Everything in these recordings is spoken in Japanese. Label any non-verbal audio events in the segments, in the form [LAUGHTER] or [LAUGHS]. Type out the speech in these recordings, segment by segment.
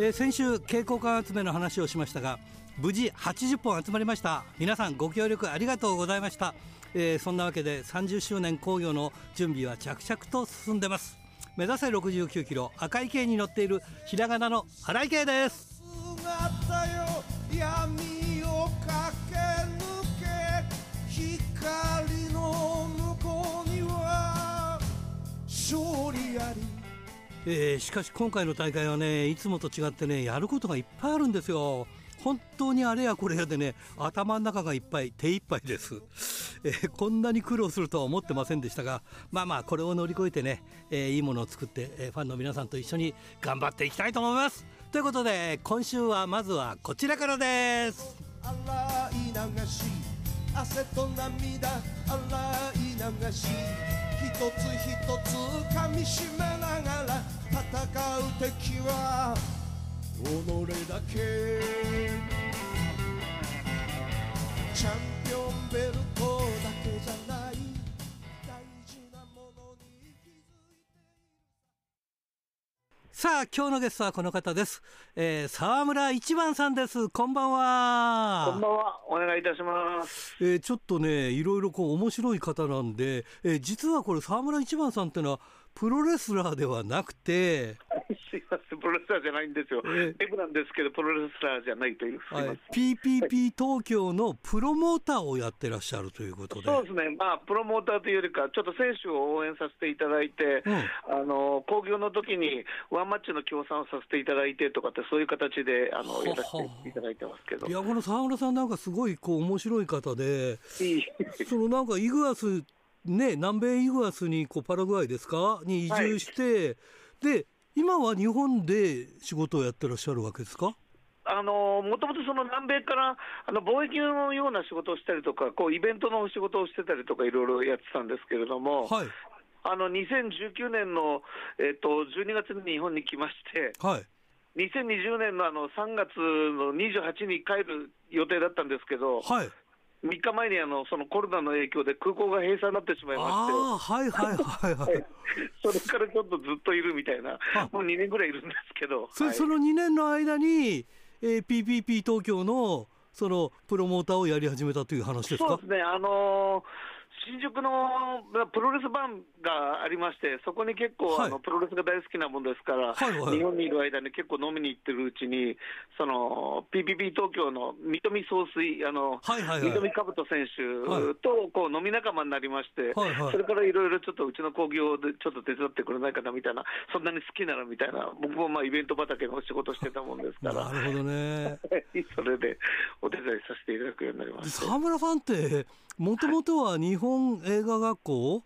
えー、先週蛍光管集めの話をしましたが無事80本集まりました。皆さんご協力ありがとうございました、えー、そんなわけで30周年興行の準備は着々と進んでます。目指せ69キロ赤い系に乗っているひらがなの荒井系です。えー、しかし今回の大会はねいつもと違ってねやることがいっぱいあるんですよ。本当にあれやこれやでね頭の中がいっぱい手いっぱいです、えー、こんなに苦労するとは思ってませんでしたがまあまあこれを乗り越えてね、えー、いいものを作って、え、ファンの皆さんと一緒に頑張っていきたいと思います。ということで今週はまずはこちらからです。汗と涙洗い流し一つ一つ噛みしめながら戦う敵は己だけ。チャンピオンベルトだけじゃさあ今日のゲストはこの方です、えー、沢村一番さんです。こんばんは。こんばんは。お願いいたします、えー、ちょっとねいろいろこう面白い方なんで、えー、実はこれ沢村一番さんっていうのはプロレスラーではなくてすいません、プロレスラーじゃないんですよ、えー、なんですけど、プロレスラーじゃないという、はい、PPP 東京のプロモーターをやってらっしゃるということで、そうですね、まあ、プロモーターというよりか、ちょっと選手を応援させていただいて、うん、あの興行の時にワンマッチの協賛をさせていただいてとかって、そういう形であのやらせていただいてますけど。いや、この沢村さんなんかすごいこう面白い方で、そのなんかイグアスね、南米イグアスにこうパラグアイですか？に移住して、はい、で今は日本で仕事をやってらっしゃるわけですか？あのもともとその南米からあの貿易のような仕事をしたりとか、こうイベントの仕事をしてたりとか、いろいろやってたんですけれども、はい、あの2019年の、えっと、12月に日本に来まして、はい、2020年のあの3月の28日に帰る予定だったんですけど、はい、3日前にあのそのコロナの影響で空港が閉鎖になってしまいまして、はいはいはいはい、[LAUGHS] それからちょっとずっといるみたいな、もう2年ぐらいいるんですけど、そはい、その2年の間に、えー、PPP 東京のそのプロモーターをやり始めたという話ですか？そうですね、あのー新宿のプロレス版がありまして、そこに結構、はい、あのプロレスが大好きなもんですから、はいはい、日本にいる間に結構飲みに行ってるうちに、その PPP 東京の三富総帥、あの、はいはいはい、三富兜選手とこう飲み仲間になりまして、はいはい、それからいろいろちょっとうちの興行でちょっと手伝ってくれないかなみたいな、そんなに好きならみたいな、僕もまあイベント畑の仕事してたもんですから、なるほどね。[LAUGHS] それでお手伝いさせていただくようになりました。沢村さんってもともとは日本映画学校、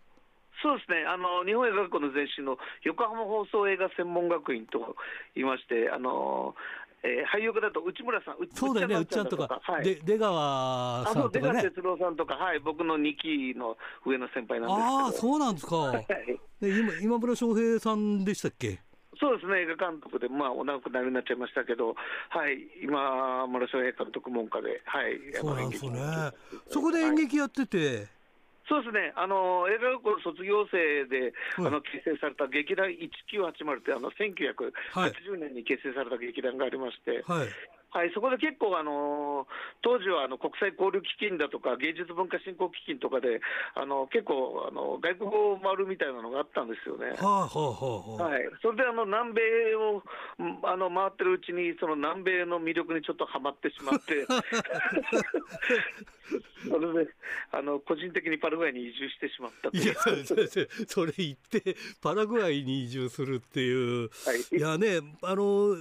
そうですね。あの、日本映画学校の前身の横浜放送映画専門学院と言いまして、あのえー、俳優だと内村さん、そうだよね、うっちゃんとか、はい、で出川さんとか、ね、出川哲郎さんとか、はい、僕の2期の上の先輩なんですああ、そうなんですか、はい、今今村翔平さんでしたっけ？そうですね、映画監督で、まあ、お亡くなりになっちゃいましたけど、はい、今、村翔平監督門下で、はい、そうなんですね、そこで演劇やってて。そうですね、あの映画学校卒業生で、あの結成された劇団1980って、あの1980年に結成された劇団がありまして、はい、はい、そこで結構、あの当時はあの国際交流基金だとか、芸術文化振興基金とかで、あの結構あの、外国語を回るみたいなのがあったんですよね。はあはあはい、それであの南米をあの回ってるうちに、その南米の魅力にちょっとはまってしまって、[LAUGHS] それであの個人的にパラグアイに移住してしまったいやそれ言って、パラグアイに移住するっていう、はい、いやね、あの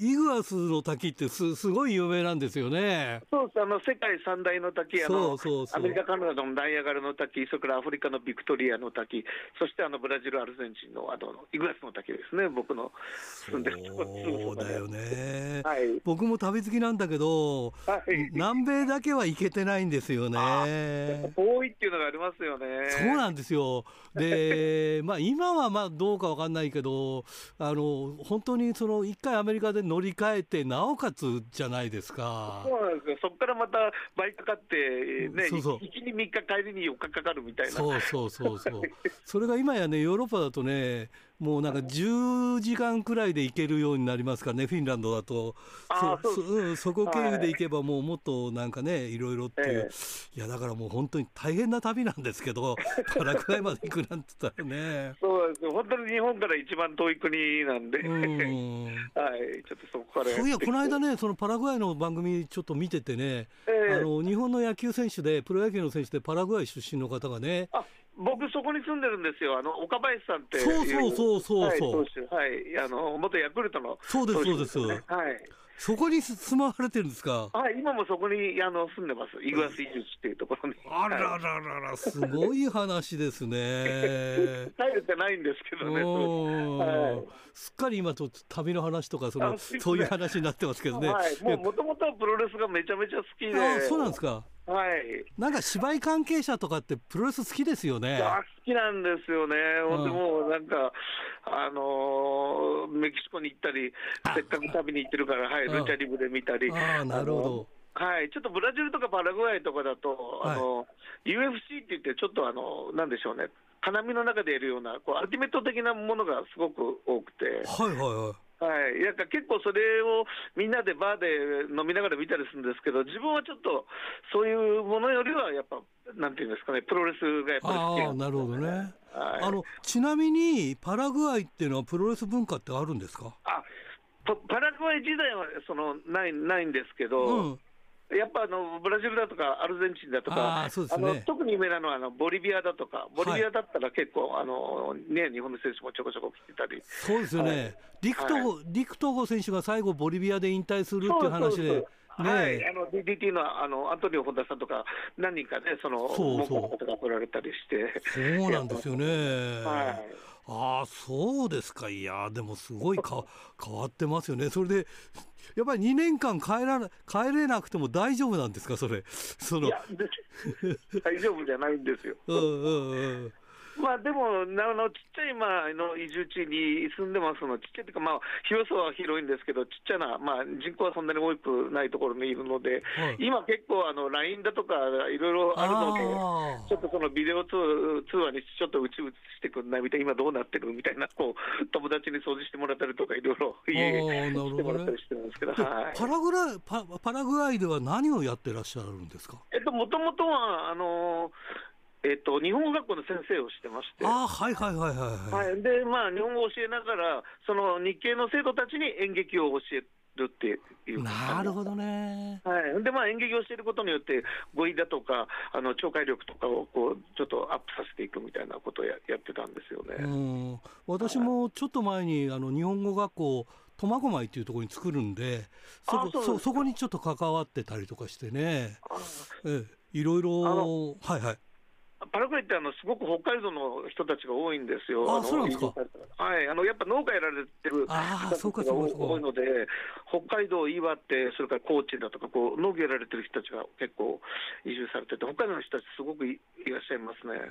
イグアスの滝ってすすごい有名なんですよね。そうですあの世界三大の滝あのアメリカ、カナダのダイアガルの滝、それからアフリカのビクトリアの滝、そしてあのブラジル、アルゼンチンのあのイグアスの滝ですね、僕の住んでるとこそうだよね、はい、僕も旅好きなんだけど、はい、南米だけは行けてないんですよね。遠いっていうのがありますよね。そうなんですよ。で、まあ今はまあどうかわかんないけど、あの本当にその一回アメリカで乗り換えて、なおかつじゃないですか。そうなんですよ、そこからまた倍かかって、ね、そうそう。行きに3日、帰りに4日かかるみたいな。そうそうそうそう。[LAUGHS] それが今やね、ヨーロッパだとね、もうなんか10時間くらいで行けるようになりますからね、フィンランドだと、そそ,、うん、そこ経由で行けば、もうもっとなんかね、いろいろっていう、えー、いやだからもう本当に大変な旅なんですけど、[LAUGHS] パラグアイまで行くなんて言ったらね。そうですよ、本当に日本から一番遠い国なんで、うん。[LAUGHS] はい、ちょっとそこからいや、この間ね、そのパラグアイの番組ちょっと見ててね、えー、あの日本の野球選手で、プロ野球の選手で、パラグアイ出身の方がね、僕、そこに住んでるんですよ、あの岡林さんってそうそうそうそうそう、はい、はい、あの元ヤクルトの、そうです、そうです、はい、そこに住まわれてるんですか？はい、今もそこにあの住んでます。イグアスイジュっていうところに。あらららら、すごい話ですね。帰れてないんですけどね。はい、すっかり今と旅の話とかそのそういう話になってますけどね。はい、もう元々プロレスがめちゃめちゃ好きで。あ、そうなんですか。はい、なんか芝居関係者とかってプロレス好きですよね。好きなんですよね。ほんでもうなんかあのー、メキシコに行ったり、せっかく旅に行ってるから、はい、ルチャリブで見たり。あなるほど。はい、ちょっとブラジルとかパラグアイとかだと、あの、はい、UFC って言って、ちょっとあの、なんでしょうね、金網の中でやるような、こう、アルティメット的なものがすごく多くて。はいはいはい。はい、なんか結構それをみんなでバーで飲みながら見たりするんですけど、自分はちょっとそういうものよりは、やっぱ、なんていうんですかね、プロレスがやっぱり好きな、ね、なるほどね、はい、あのちなみに、パラグアイっていうのは、プロレス文化ってあるんですか？あパラグアイ時代はそのないないんですけど、うんやっぱあのブラジルだとかアルゼンチンだとか、あ、ね、の特に有名なのはあのボリビアだとか、ボリビアだったら結構、はい、あのね、日本の選手もちょこちょこ来てたり。そうですよね、はい、陸東、はい、陸東郷選手が最後、ボリビアで引退するっていう話で。ね、はい、あの DDT のあのアントニオ・ホンダさんとか、何人かね、その、そうそう。方が来られたりして、そうなんですよね。はい。ああそうですか。いやでもすごいか変わってますよね。それでやっぱり2年間帰ら帰れなくても大丈夫なんですかそれ？そのいや大丈夫じゃないんですよ。うんうんうんまあでも、あのちっちゃいまあの移住地に住んでますの、ちっちゃいというか、まあ、広さは広いんですけど、ちっちゃな、まあ、人口はそんなに多くないところにいるので、はい、今、結構あの、LINE だとか、いろいろあるので、ちょっとそのビデオ通話にちょっとうちうちしてくんないみたいな、今どうなってるみたいな、こう友達に掃除してもらったりとか、いろいろ家してもらったりしてるんですけど、はい、パラグラパパラグアイでは何をやってらっしゃるんですか？えっと、もともとは、あのえっと、日本語学校の先生をしてまして、あはいはいはいはい、はい、で、まあ、日本語を教えながら、その日系の生徒たちに演劇を教えるっていうなるほどね、はい、で、まあ、演劇をしていることによって、語彙だとか、あの聴解力とかをこうちょっとアップさせていくみたいなことをややってたんですよね。うん。私もちょっと前に、あの日本語学校、苫小牧っていうところに作るんでそこそそこにちょっと関わってたりとかしてね、えいろいろ、はいはい。パラグアイってあのすごく北海道の人たちが多いんですよ。あ、そうなんですか。はい、あのやっぱ農家やられてる人たちが多いので、北海道、岩手、それから高知だとかこう農業やられてる人たちが結構移住されてて、北海道の人たちすごくいらっしゃいますね。ああ、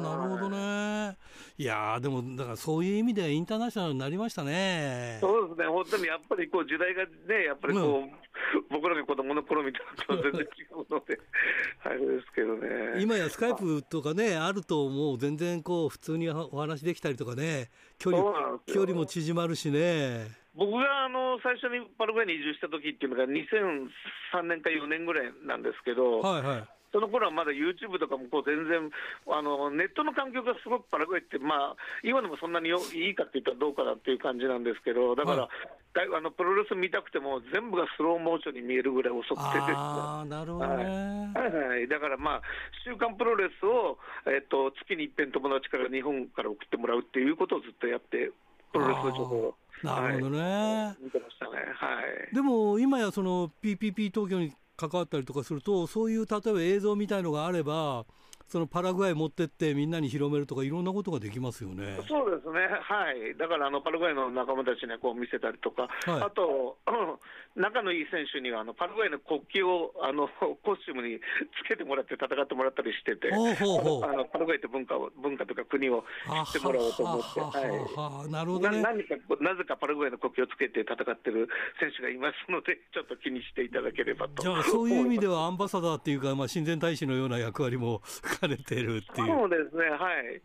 なるほどね。いやでもだからそういう意味でインターナショナルになりましたね。そうですね。本当にやっぱりこう時代がね、やっぱりこう、うん、僕らが子供の頃みたいなと全然違うので、あれですけどね。今やスカイプとかね、あるともう。全然こう、普通にお話できたりとかね、距離距離も縮まるしね。僕があの最初にパラグアイに移住した時っていうのが2003年か4年ぐらいなんですけど、はいはい、その頃はまだ YouTube とかもこう全然あの、ネットの環境がすごくパラグアイって、まあ、今でもそんなによいいかって言ったらどうかなっていう感じなんですけど、だから、はい、あのプロレス見たくても、全部がスローモーションに見えるぐらい遅くてあなるほどね、はい。はいはい、だからまあ、週刊プロレスを、えっと、月に一遍友達から日本から送ってもらうっていうことをずっとやって、プロレスの情報なるほどね、はい、見てましたね、はい、でも今やその PPP 東京に関わったりとかするとそういう例えば映像みたいのがあればそのパラグアイ持ってってみんなに広めるとかいろんなことができますよね。そうですね。はい。だからあのパラグアイの仲間たちにこう見せたりとか、はい、あと、仲のいい選手にはあのパラグアイの国旗をあのコスチュームにつけてもらって戦ってもらったりしてて、ほうほうほうあのパラグアイって文化を文化とか国を知ってもらおうと思って、はい。なるほど、ね、何かなぜかパラグアイの国旗をつけて戦ってる選手がいますので、[LAUGHS] ちょっと気にしていただければと。じゃあそういう意味ではアンバサダーっていうかまあ親善大使のような役割も兼ねてるっていう。そうですね。はい。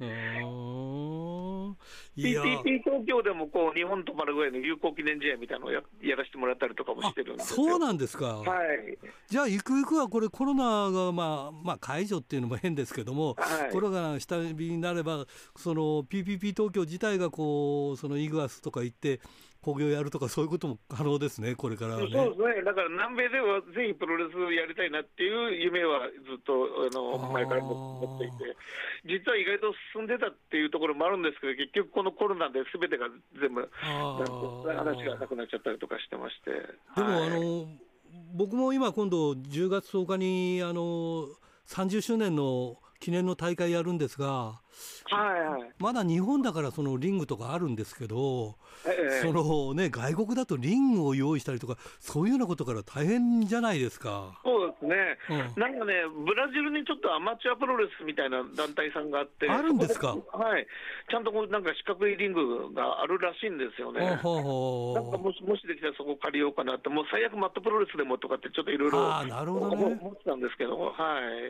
PTP 東京でもこう日本とパラグアイの友好記念試合みたいなのをややらせてもらったりとかもしてるんですそうなんですか。はい。じゃあゆくゆくはこれコロナがまあまあ解除っていうのも変ですけども、はい、コロナが下火になればその PPP 東京自体がこうそのイグアスとか行って工業やるとか、そういうことも可能ですね、これから、ね、そうですね、だから南米ではぜひプロレスやりたいなっていう夢はずっとあの前から持っていて、実は意外と進んでたっていうところもあるんですけど、結局、このコロナですべてが全部、話がなくなっちゃったりとかしてまして。でも、はい、あの僕も今、今度10月10日にあの30周年の記念の大会やるんですが、はいはい、まだ日本だからそのリングとかあるんですけど、ええ、そのね、外国だとリングを用意したりとか、そういうようなことから大変じゃないですか。そうですね、うん、なんかね、ブラジルにちょっとアマチュアプロレスみたいな団体さんがあって、あるんですか？はい、ちゃんとこうなんか四角いリングがあるらしいんですよね。なんかもしもしできたらそこ借りようかなって、もう最悪マットプロレスでもとかって、ちょっといろいろ思ってたんですけど、は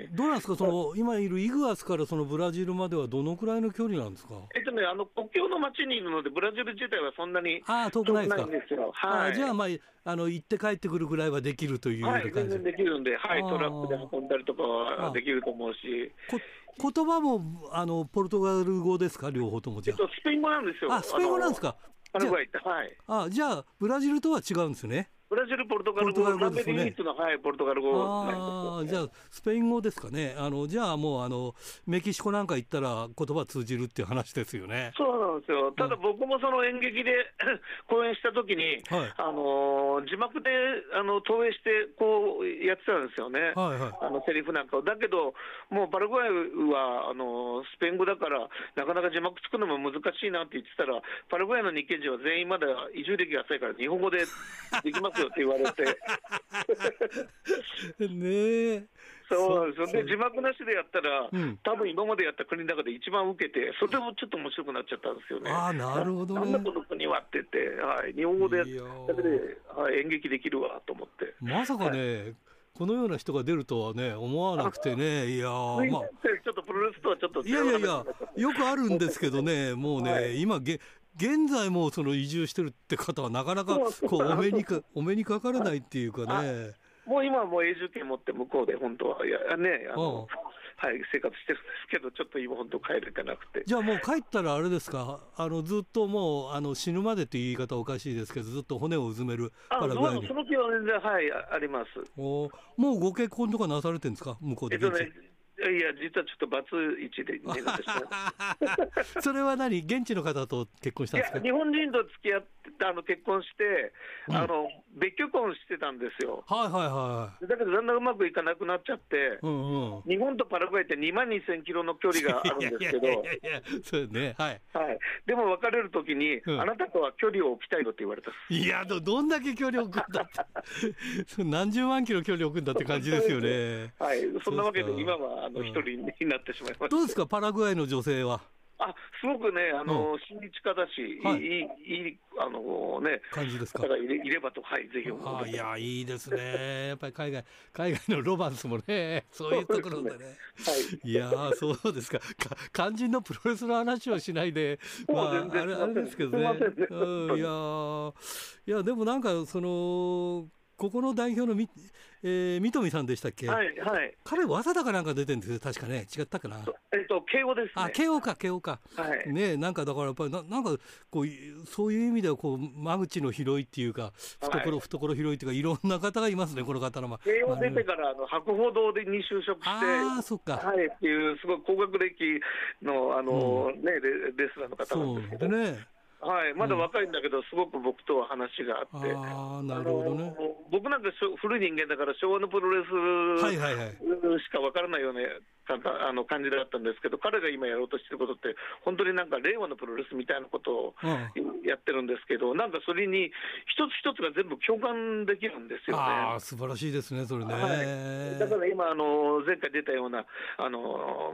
い、どうなんですか、その今いるイグアスからそのブラジルまではどのくらいの距離なんですか？えっとね、あの国境の町にいるので、ブラジル自体はそんなにあ遠くないですか？ですよはい、あじゃあ、まあ、あの行って帰ってくるぐらいはできるというはい、全然できるんで、はい、トラックで運んだりとかはできると思うし。言葉もあのポルトガル語ですか、両方ともじゃあ。えっと、スペイン語なんですよ。あ、スペイン語なんですか？あ、じゃあ、ブラジルとは違うんですね。ブラジル、ポルトガル語、南米唯一の、はい、ポルトガル語あじゃあ、スペイン語ですかね、あのじゃあもうあの、メキシコなんか行ったら、言葉通じるっていう話ですよね。そうなんですよ、ただ僕もその演劇で [LAUGHS] 公演したときに、はい、あの字幕であの投影して、こうやってたんですよね、はいはい、あのセリフなんかを。だけど、もうパラグアイはあのスペイン語だから、なかなか字幕作るのも難しいなって言ってたら、パラグアイの日系人は全員まだ移住歴が浅いから、日本語でできますよって言われて。[LAUGHS] ねそうなんですよ、で字幕なしでやったら、うん、多分今までやった国の中で一番受けて、それもちょっと面白くなっちゃったんですよね。あなるほど、ね、なんだこの国はって言って、はい、日本語でだけで、はい、演劇できるわと思って。まさかね、はい。このような人が出るとはね、思わなくてね、いやまあ、ちょっとプロレスとはちょっといやいやいや、よくあるんですけどね、もうね、はい、今げ、現在もその移住してるって方はなかなかこうお目にか [LAUGHS] お目にかからないっていうかね。もう今はもう永住権持って向こうで本当はいやねあの、はい、生活してるんですけど、ちょっと今、本当、帰れてなくて。じゃあもう帰ったらあれですか、あのずっともうあの死ぬまでという言い方おかしいですけど、ずっと骨をうずめるパラグアイに。その気は全然、はい、あります。おもうご結婚とかなされてるんですか、向こうで。えっとねいや、実はちょっとバツイチでになってしまそれは何、現地の方と結婚したんですか？日本人と付き合ってあの結婚して、うん、あの別居婚してたんですよ。はいはいはい。だけど、だんだんうまくいかなくなっちゃって、うんうん、日本とパラグアイって2万2000キロの距離があるんですけど、いやいやいやそうね、はい。はい、でも別れるときに、うん、あなたとは距離を置きたいのって言われたいやど、どんだけ距離を置くんだって、[LAUGHS] 何十万キロ距離を置くんだって感じですよね。はい、そんなわけで、今はあの一人になってしまいました。どうですか、パラグアイの女性は？あすごくね、あの、親日家だし、はい、いい、いい、あのね、感じですか？方がいれいればと、はい、ぜひ思いいや、いいですね。やっぱり海外、海外のロマンスもね、[LAUGHS] そういうところでね。はい、いやそうですかか。肝心のプロレスの話をしないで、まあ、あれ、あれですけどね。うん、いやいや、でもなんか、その、ここの代表のみ、えー、三富さんでしたっけ、はいはい、彼、早稲田かなんか出てるんですよ、確かね、違ったかな？えっと、慶応です、ね、あ慶応か、慶応か、はい、ねなんかだからやっぱりな、なんかこう、そういう意味ではこう、間口の広いっていうか、懐、はい、懐広いっていうか、いろんな方がいますね、この方の、まあ、慶応出てから、あの博報堂でに就職して、あそっか、はい、っていう、すごい高学歴のあの、うん、ねレ、レスラーの方なんですけど。ねはい、まだ若いんだけど、すごく僕とは話があって、あなるほどね、僕なんか古い人間だから、昭和のプロレスしか分からないようなあの感じだったんですけど、彼が今やろうとしてることって、本当になんか令和のプロレスみたいなことをやってるんですけど、うん、なんかそれに一つ一つが全部共感できるんですよね。あ素晴らしいですね、それね。はい、だから今あの、前回出たような、あの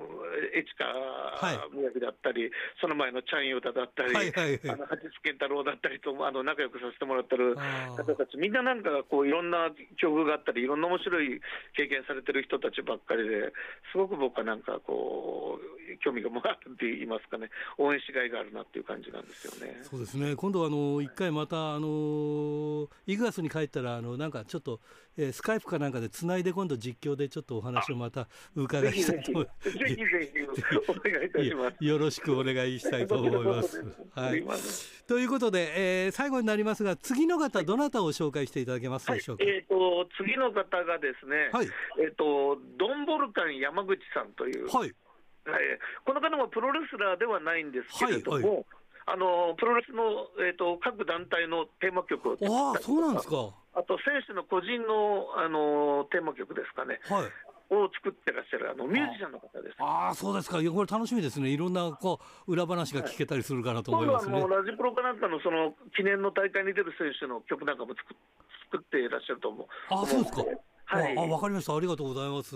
市川宮城だったり、はい、その前のチャン・ヨダだったり、はいはいはい、あの八津健太郎だったりと、あの仲良くさせてもらってる方たち、みんななんかこういろんな境遇があったり、いろんな面白い経験されてる人たちばっかりで、すごく僕はなんかこう、興味がもらるって言いますかね、[LAUGHS] 応援しがいがあるなっていう感じなんですよね。そうですね今度あの一回またあのイグアスに帰ったらあのなんかちょっと、えー、スカイプかなんかでつないで今度実況でちょっとお話をまた伺いしたいと思います。ぜひぜひお願いいたします。よろしくお願いしたいと思います。はい。ということで、えー、最後になりますが次の方どなたを紹介していただけますでしょうか。はい、えっ、ー、と次の方がですね、はい、えっ、ー、とドンボルカン山口さんという。はい。はい、この方もプロレスラーではないんですけれども、はいはい。あのプロレスの、えーと、各団体のテーマ曲をああそうなんですか。あと選手の個人のあのテーマ曲ですかね、はい、を作ってらっしゃるあのミュージシャンの方です。ああそうですか、これ楽しみですね、いろんなこう裏話が聞けたりするかなと思います、ね、はい、ラジプロかなんかのその記念の大会に出る選手の曲なんかも作作っていらっしゃると思う。あそうですかはい、あわかりましたありがとうございます、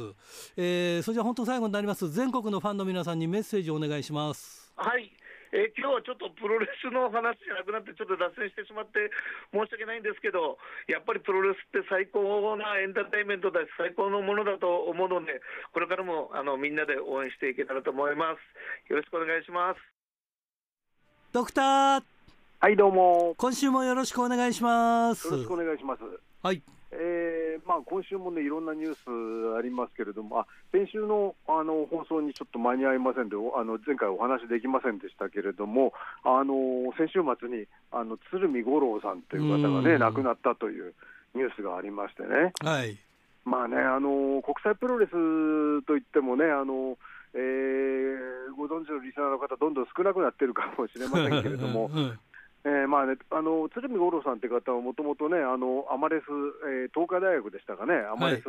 えー、それじゃ本当最後になります全国のファンの皆さんにメッセージをお願いしますはいえー、今日はちょっとプロレスの話じゃなくなって、ちょっと脱線してしまって申し訳ないんですけど、やっぱりプロレスって最高なエンターテインメントだし、最高のものだと思うので、これからもあのみんなで応援していけたらと思います。よろしくお願いします。ドクター。はい、どうも。今週もよろしくお願いします。よろしくお願いします。はい。えーまあ、今週もね、いろんなニュースありますけれども、あ先週のあの放送にちょっと間に合いませんで、あの前回お話できませんでしたけれども、あの先週末にあの鶴見五郎さんという方がね、亡くなったというニュースがありましてね。はい。まあね、あの国際プロレスといってもね、あのえー、ご存知のリスナーの方、どんどん少なくなってるかもしれませんけれども、えーまあね、あの鶴見五郎さんって方はもともとね、あのアマレス、えー、東海大学でしたかね、アマレス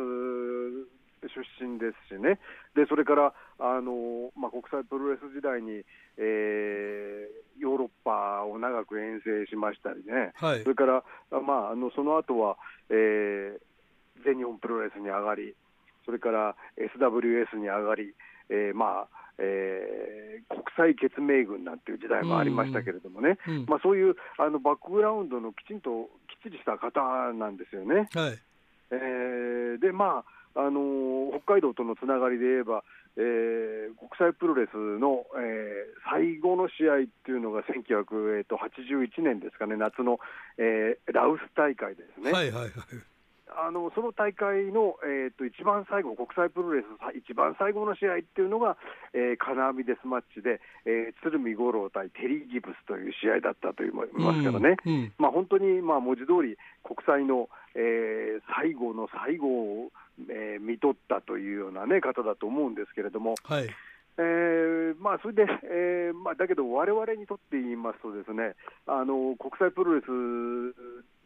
出身ですしね、でそれからあの、まあ、国際プロレス時代に、えー、ヨーロッパを長く遠征しましたりね、はい、それから、まあ、あのその後は、えー、全日本プロレスに上がり、それから SWS に上がり、えー、まあえー、国際血盟軍なんていう時代もありましたけれどもね、うん。うん、まあ、そういうあのバックグラウンドのきちんときっちりした方なんですよね。はい。えー、でまああの北海道とのつながりで言えば、えー、国際プロレスの、えー、最後の試合っていうのが1981年ですかね、夏の、えー、ラウス大会ですね。はいはいはいあのその大会の、えーと、一番最後、国際プロレス一番最後の試合っていうのが、えー、金網デスマッチで、えー、鶴見五郎対テリー・ギブスという試合だったといいますからね、うんうん、まあ、本当に、まあ、文字通り国際の、えー、最後の最後を、えー、見とったというような、ね、方だと思うんですけれども。はい。えーまあ、それで、えーまあ、だけど、われわれにとって言いますとですね、あの国際プロレス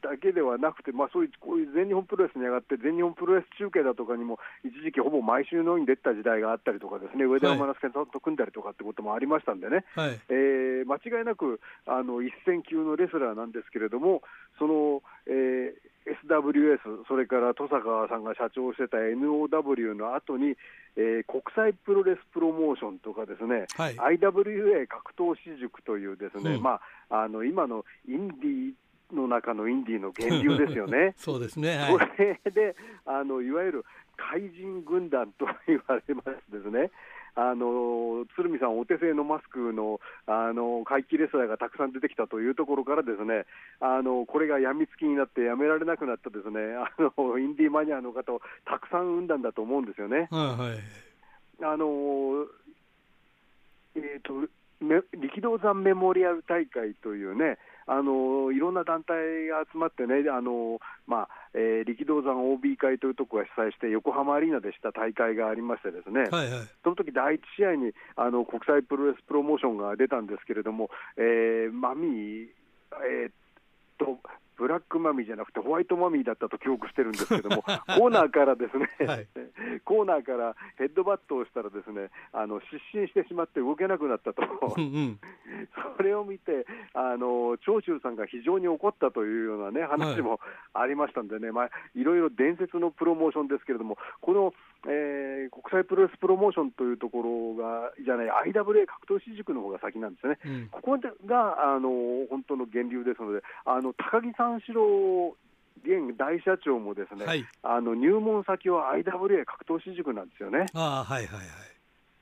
だけではなくて、まあ、そういうこういう全日本プロレスに上がって、全日本プロレス中継だとかにも、一時期、ほぼ毎週のように出た時代があったりとか、ですね上田山之助さんと組んだりとかってこともありましたんでね、はい、えー、間違いなくあの一線級のレスラーなんですけれども、その、えー SWS、それから登坂さんが社長してた NOW の後に、えー、国際プロレスプロモーションとかですね、はい、IWA 格闘士塾というですね、うん、まあ、あの今のインディの中のインディーの源流ですよね。[LAUGHS] そうですね、はい、これであのいわゆる怪人軍団と言われますですね。あの鶴見さん、お手製のマスクのあの怪奇レスラーがたくさん出てきたというところから、ですねあのこれがやみつきになってやめられなくなったですねあのインディーマニアの方をたくさん生んだんだと思うんですよね。はいはい、あのえーと力道山メモリアル大会というね、あのいろんな団体が集まってね、あのまあえー、力道山 OB 会というところが主催して、横浜アリーナでした大会がありまして、ですね、はいはい、その時第一試合にあの国際プロレスプロモーションが出たんですけれども、えー、マミー、えー、とブラックマミーじゃなくてホワイトマミーだったと記憶してるんですけども、[LAUGHS] コーナーからですね、はい、[LAUGHS] コーナーからヘッドバットをしたらですねあの失神してしまって動けなくなったと、うんうん、[LAUGHS] それを見てあの長州さんが非常に怒ったというようなね話もありましたんでね、はいまあ、いろいろ伝説のプロモーションですけれども、この、えー、国際プロレスプロモーションというところが、じゃない、IWA 格闘士塾の方が先なんですね、うん、ここがあの本当の源流ですので、あの高木三四郎現大社長もですね、はい、あの入門先は IWA 格闘士塾なんですよね。あはいはいはい。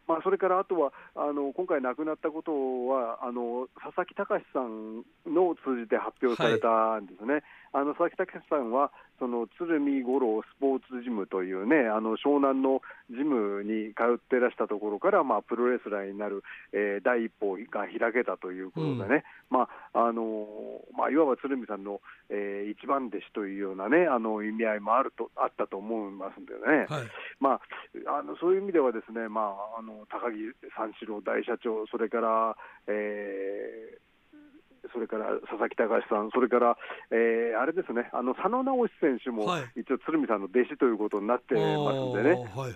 まあ、それからあとはあの今回亡くなったことはあの佐々木隆さんの通じて発表されたんですね、はい、あの佐々木隆さんはその鶴見五郎スポーツジムというね、あの湘南のジムに通ってらしたところから、まあ、プロレスラーになる、えー、第一歩が開けたということでね、うん、まああのまあ、いわば鶴見さんの、えー、一番弟子というようなね、あの意味合いもあるとあったと思いますんでね、はい、まあ、あのそういう意味では、ですね、まあ、あの高木三四郎大社長、それから、えーそれから佐々木隆さん、それから、えー、あれですね、あの佐野直選手も、一応、鶴見さんの弟子ということになってますんでね。はいはい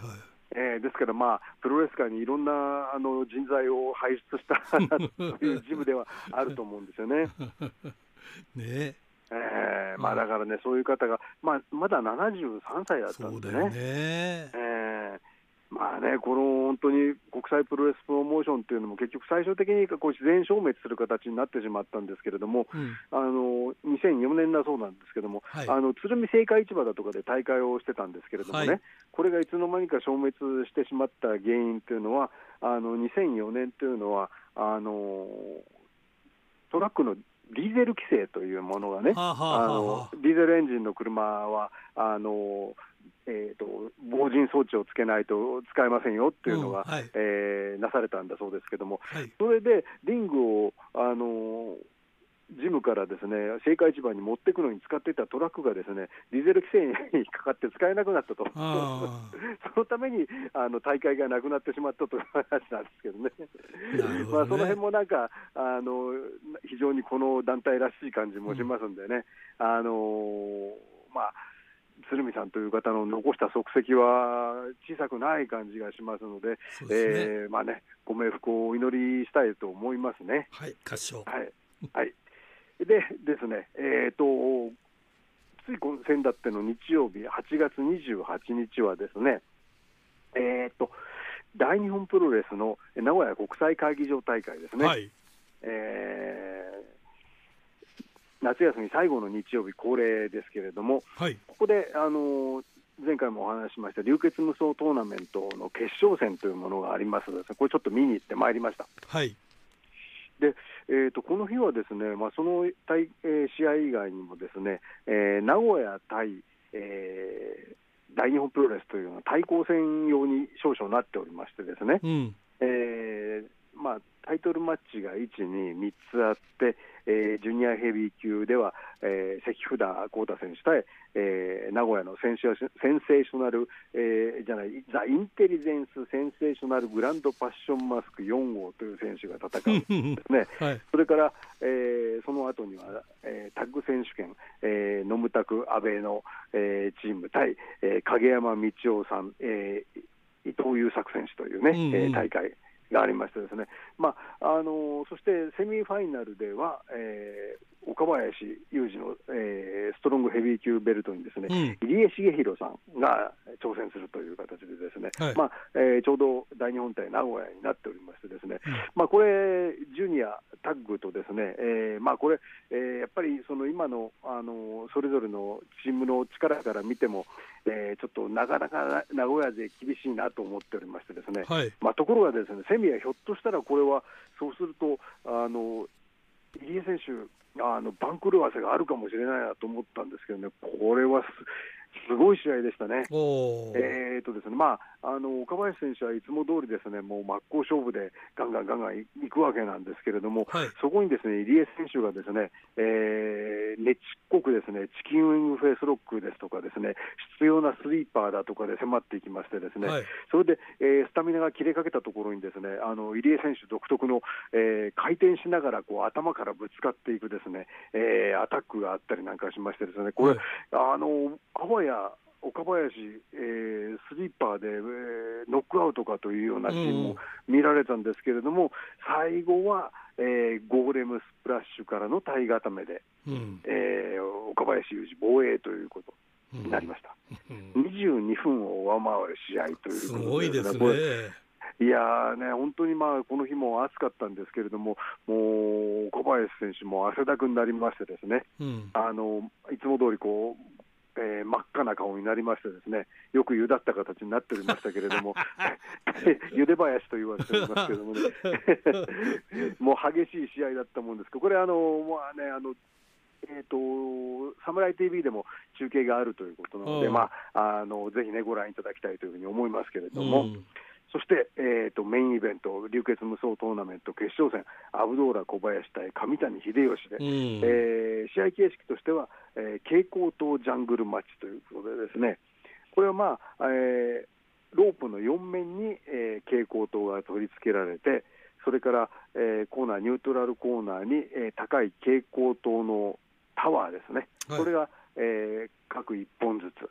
えー、ですから、まあ、プロレス界にいろんなあの人材を輩出した [LAUGHS] というジムではあると思うんですよね。[LAUGHS] ねえーまあ、だからね、そういう方が、まあ、まだ73歳だったんでね。ねえーまあね、この本当に国際プロレスプロモーションというのも結局最終的にこう自然消滅する形になってしまったんですけれども、うん、あの2004年だそうなんですけれども、はい、あの鶴見青果市場だとかで大会をしてたんですけれどもね、はい、これがいつの間にか消滅してしまった原因というのは、あの2004年というのはあのトラックのディーゼル規制というものがね、はあはあ、あのディーゼルエンジンの車はあのえーと、防塵装置をつけないと使えませんよっていうのが、うんはい、えー、なされたんだそうですけども、はい、それでリングを、あのジムからですね青果市場に持っていくのに使っていたトラックがですねディーゼル規制にかかって使えなくなったと、[LAUGHS] そのためにあの大会がなくなってしまったという話なんですけどね、どね。まあその辺もなんかあの、非常にこの団体らしい感じもしますんでね。うん、あのまあ鶴見さんという方の残した足跡は小さくない感じがしますので、で、ね、えー、まあね、ご冥福をお祈りしたいと思いますね。はい、合唱。はい、はい。でですね、えっ、ー、と、つい先だっての日曜日、8月28日はですね、えっ、ー、と、大日本プロレスの名古屋国際会議場大会ですね。はい、えー夏休み最後の日曜日恒例ですけれども、はい、ここであの前回もお話しました流血無双トーナメントの決勝戦というものがあります。ので、これちょっと見に行ってまいりました。はい。でえーと、この日はですね、まあ、その対、えー、試合以外にもですね、えー、名古屋対、えー、大日本プロレスというのは対抗戦用に少々なっておりましてですね、うん、えー、まあ、タイトルマッチが1、2、3つあって、えー、ジュニアヘビー級では、えー、関札幸太選手対、えー、名古屋のセンセーショナル、えー、じゃないザ・インテリジェンス・センセーショナル・グランド・パッション・マスク4号という選手が戦うんですね、[LAUGHS] はい、それから、えー、その後には、えー、タッグ選手権、えー、ノムタク・阿部の、えー、チーム対、えー、影山道夫さん、えー、伊藤優作選手というね、うんうん、えー、大会。がありましてですね、まああのそしてセミファイナルでは、えー、岡林雄二の、えー、ストロングヘビー級ベルトにですね、うん、入江茂弘さんが挑戦するという形でですね、はい、まあえー、ちょうど大日本対名古屋になっておりましてですね、うん、まあこれジュニアタッグとですね、えー、まあこれ、えー、やっぱりその今のあのそれぞれのチームの力から見ても、えー、ちょっとなかなか名古屋勢厳しいなと思っておりましてですね、はい、まあところがですねセミはひょっとしたらこれはそうするとあの入江選手あの番狂わせがあるかもしれないなと思ったんですけどね、これはすごい試合でしたね。えーとですねまああの岡林選手はいつも通りですねもう真っ向勝負でガンガンガンガンいくわけなんですけれども、はい、そこにですね入江選手がですね、えー、ねちっこくですねチキンウィングフェイスロックですとかですね必要なスリーパーだとかで迫っていきましてですね、はい、それで、えー、スタミナが切れかけたところにですねあの入江選手独特の、えー、回転しながらこう頭からぶつかっていくですね、えー、アタックがあったりなんかしましてですねこれ、はい、あのあわや岡林、えー、スリーパーで、えー、ノックアウトかというようなシーンも見られたんですけれども、うん、最後は、えー、ゴーレムスプラッシュからの体固めで、うん、えー、岡林雄二防衛ということになりました、うん、22分を上回る試合ということすごいですね。[LAUGHS] いやね、本当にまあこの日も暑かったんですけれども、もう小林選手も汗だくになりまして、ですね、うん、あのいつも通りこうえー、真っ赤な顔になりましてですねよくゆだった形になっておりましたけれども [LAUGHS] [LAUGHS] ゆで林と言われておりますけれどもね。[LAUGHS] もう激しい試合だったもんです。けどこれあのまあねあのえーと、サムライ TV でも中継があるということなので、まあ、あのぜひね、ご覧いただきたいというふうに思いますけれども、うん、そして、えーと、メインイベント、流血無双トーナメント決勝戦、アブドーラ小林対上谷秀吉で、うん、えー、試合形式としては、えー、蛍光灯ジャングルマッチということでですね、これはまあ、えー、ロープの4面に、えー、蛍光灯が取り付けられて、それから、えー、コーナー、ニュートラルコーナーに、えー、高い蛍光灯のタワーですね、はい、これが、えー、各1本ずつ。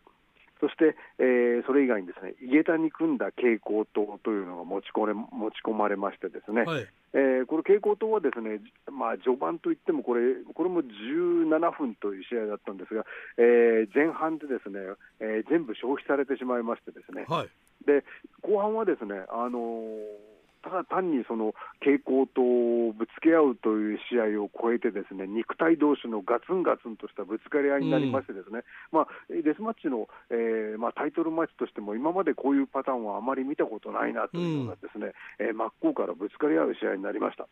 そして、えー、それ以外にですね井桁に組んだ蛍光灯というのが持ち込れ持ち込まれましてですね、はい、えー、この蛍光灯はですね、まあ、序盤といってもこれこれも17分という試合だったんですが、えー、前半でですね、えー、全部消費されてしまいましてですね、はい、で後半はですねあのーただ単にその蛍光灯をぶつけ合うという試合を超えて、ですね肉体同士のガツンガツンとしたぶつかり合いになりまして、ですね、うん、まあ、デスマッチの、えーまあ、タイトルマッチとしても、今までこういうパターンはあまり見たことないなというのが、ですね、うん、えー、真っ向からぶつかり合う試合になりました。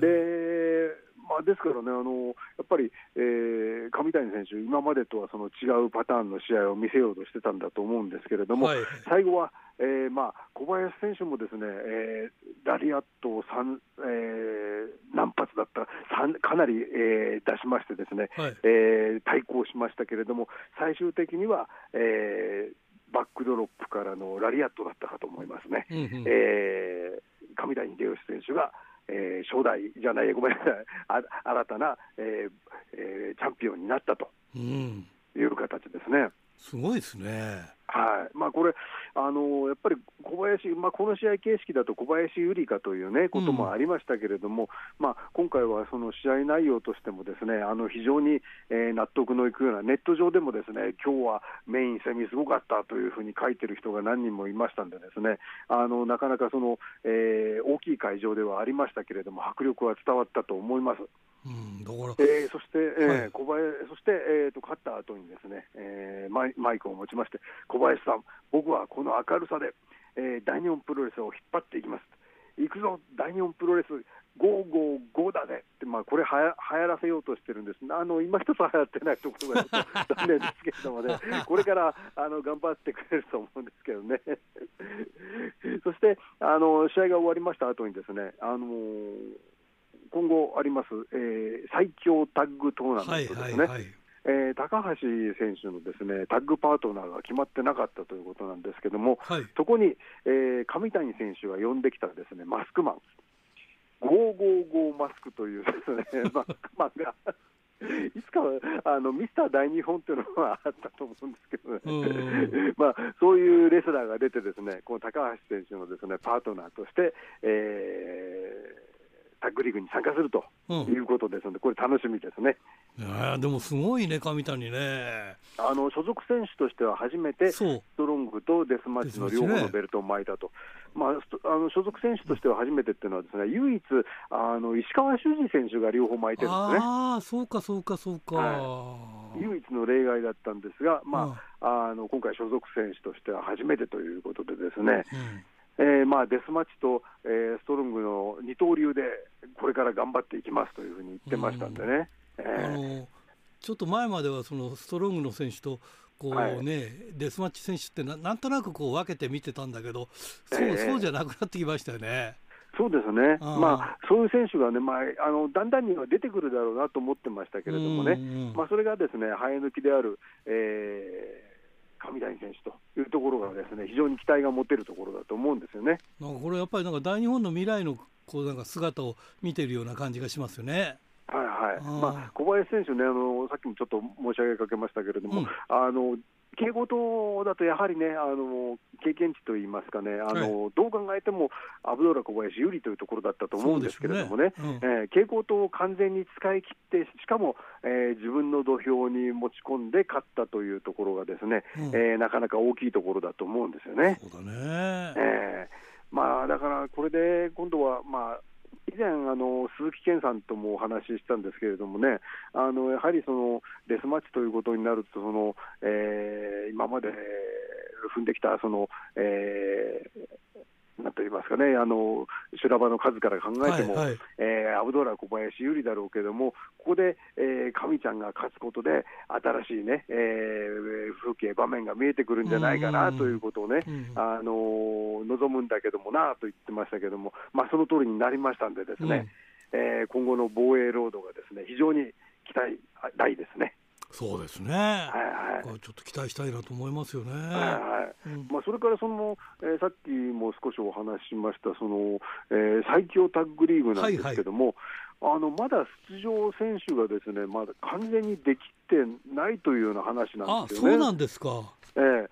でまあ、ですからね、あのやっぱり、えー、上谷選手、今までとはその違うパターンの試合を見せようとしてたんだと思うんですけれども、はい、最後は、えーまあ、小林選手もですね、えー、ラリアットを3、えー、何発だったかなり、えー、出しましてですね、はい、えー、対抗しましたけれども、最終的には、えー、バックドロップからのラリアットだったかと思いますね。うんうん、えー、上谷秀吉選手がえー、初代じゃない、ごめんなさい、あ新たな、えーえー、チャンピオンになったという形ですね。うん、すごいですね。はいまあ、これ、あのやっぱり小林、まあ、この試合形式だと小林有利かという、ね、こともありましたけれども、うん、まあ、今回はその試合内容としてもですねあの非常に、えー、納得のいくような、ネット上でもですね今日はメインセミすごかったというふうに書いてる人が何人もいましたんで、ですねあのなかなかその、えー、大きい会場ではありましたけれども、迫力は伝わったと思います。うん、だからえー、そして、えー、はい、小林そして、えーと、勝った後にですね、えーマイ、マイクを持ちまして、小林さん、僕はこの明るさで、えー、大日本プロレスを引っ張っていきます。行くぞ、大日本プロレス、555だね。って、まあ、これはや、流行らせようとしてるんです、あの今一つ流行ってないところが [LAUGHS] 残念ですけれどもね、これからあの頑張ってくれると思うんですけどね、[LAUGHS] そしてあの試合が終わりました後にですね、あのー今後あります、えー、最強タッグトーナメントですね。はいはいはい。えー、高橋選手のですねタッグパートナーが決まってなかったということなんですけども、はい、そこに、えー、上谷選手が呼んできたですねマスクマン、555マスクというですね [LAUGHS] マスクマンがいつかあのミスター大日本というのがあったと思うんですけどね、[LAUGHS] まあ、そういうレスラーが出て、ですねこの高橋選手のですねパートナーとして、えー、タッグリーグに参加するということですので、うん、これ、楽しみですね。いやでもすごいね、上谷ね。あの所属選手としては初めて、ストロングとデスマッチの両方のベルトを巻いたと、ね、まあ、あの所属選手としては初めてっていうのはです、ね、唯一あの、石川修司選手が両方巻いてるんですね。ああ、そうか、そうか、そうか、はい、唯一の例外だったんですが、まあ、あの今回、所属選手としては初めてということでですね。うんえーまあ、デスマッチと、えー、ストロングの二刀流でこれから頑張っていきますというふうに言ってましたんでね。あのちょっと前まではそのストロングの選手とこうね、はい、デスマッチ選手ってななんとなくこう分けて見てたんだけどそうえー、そうじゃなくなってきましたよね。そうですね、まあ、そういう選手がね、まあ、あのだんだんには出てくるだろうなと思ってましたけれどもね、まあ、それがですね生え抜きである、えー、上谷選手というところがですね非常に期待が持てるところだと思うんですよね。なんかこれやっぱりなんか大日本の未来のこうなんか姿を見てるような感じがしますよね。はいはい。まあ、小林選手ねあの、さっきもちょっと申し上げかけましたけれども、うん、あの敬語とだとやはりね、あの経験値といいますかね、あの、はい、どう考えてもアブドラ小林有利というところだったと思うんですけれどもね、ねうん、えー、蛍光灯を完全に使い切って、しかも、えー、自分の土俵に持ち込んで勝ったというところがですね、うん、えー、なかなか大きいところだと思うんですよね。そうだね、えーまあ、だからこれで今度は、まあ、以前あの、鈴木健さんともお話ししたんですけれどもね、あのやはりそのデスマッチということになると、そのえー、今まで踏んできたその、えー、なんと言いますかね、あの修羅場の数から考えても、はいはい、えー、アブドーラ小林有利だろうけども、ここで、えー、神ちゃんが勝つことで、新しいね、えー、風景、場面が見えてくるんじゃないかなということをね、あの望むんだけどもなと言ってましたけども、まあ、その通りになりましたんで、ですね、うん、えー、今後の防衛ロードがですね非常に期待大ですね。そうですね、はいはい、ちょっと期待したいなと思いますよね。はいはい。うん、まあ、それからその、えー、さっきも少しお話ししましたその、えー、最強タッグリーグなんですけども、はいはい、あのまだ出場選手がですねまだ完全にできてないというような話なんですよね。そうなんですか、えー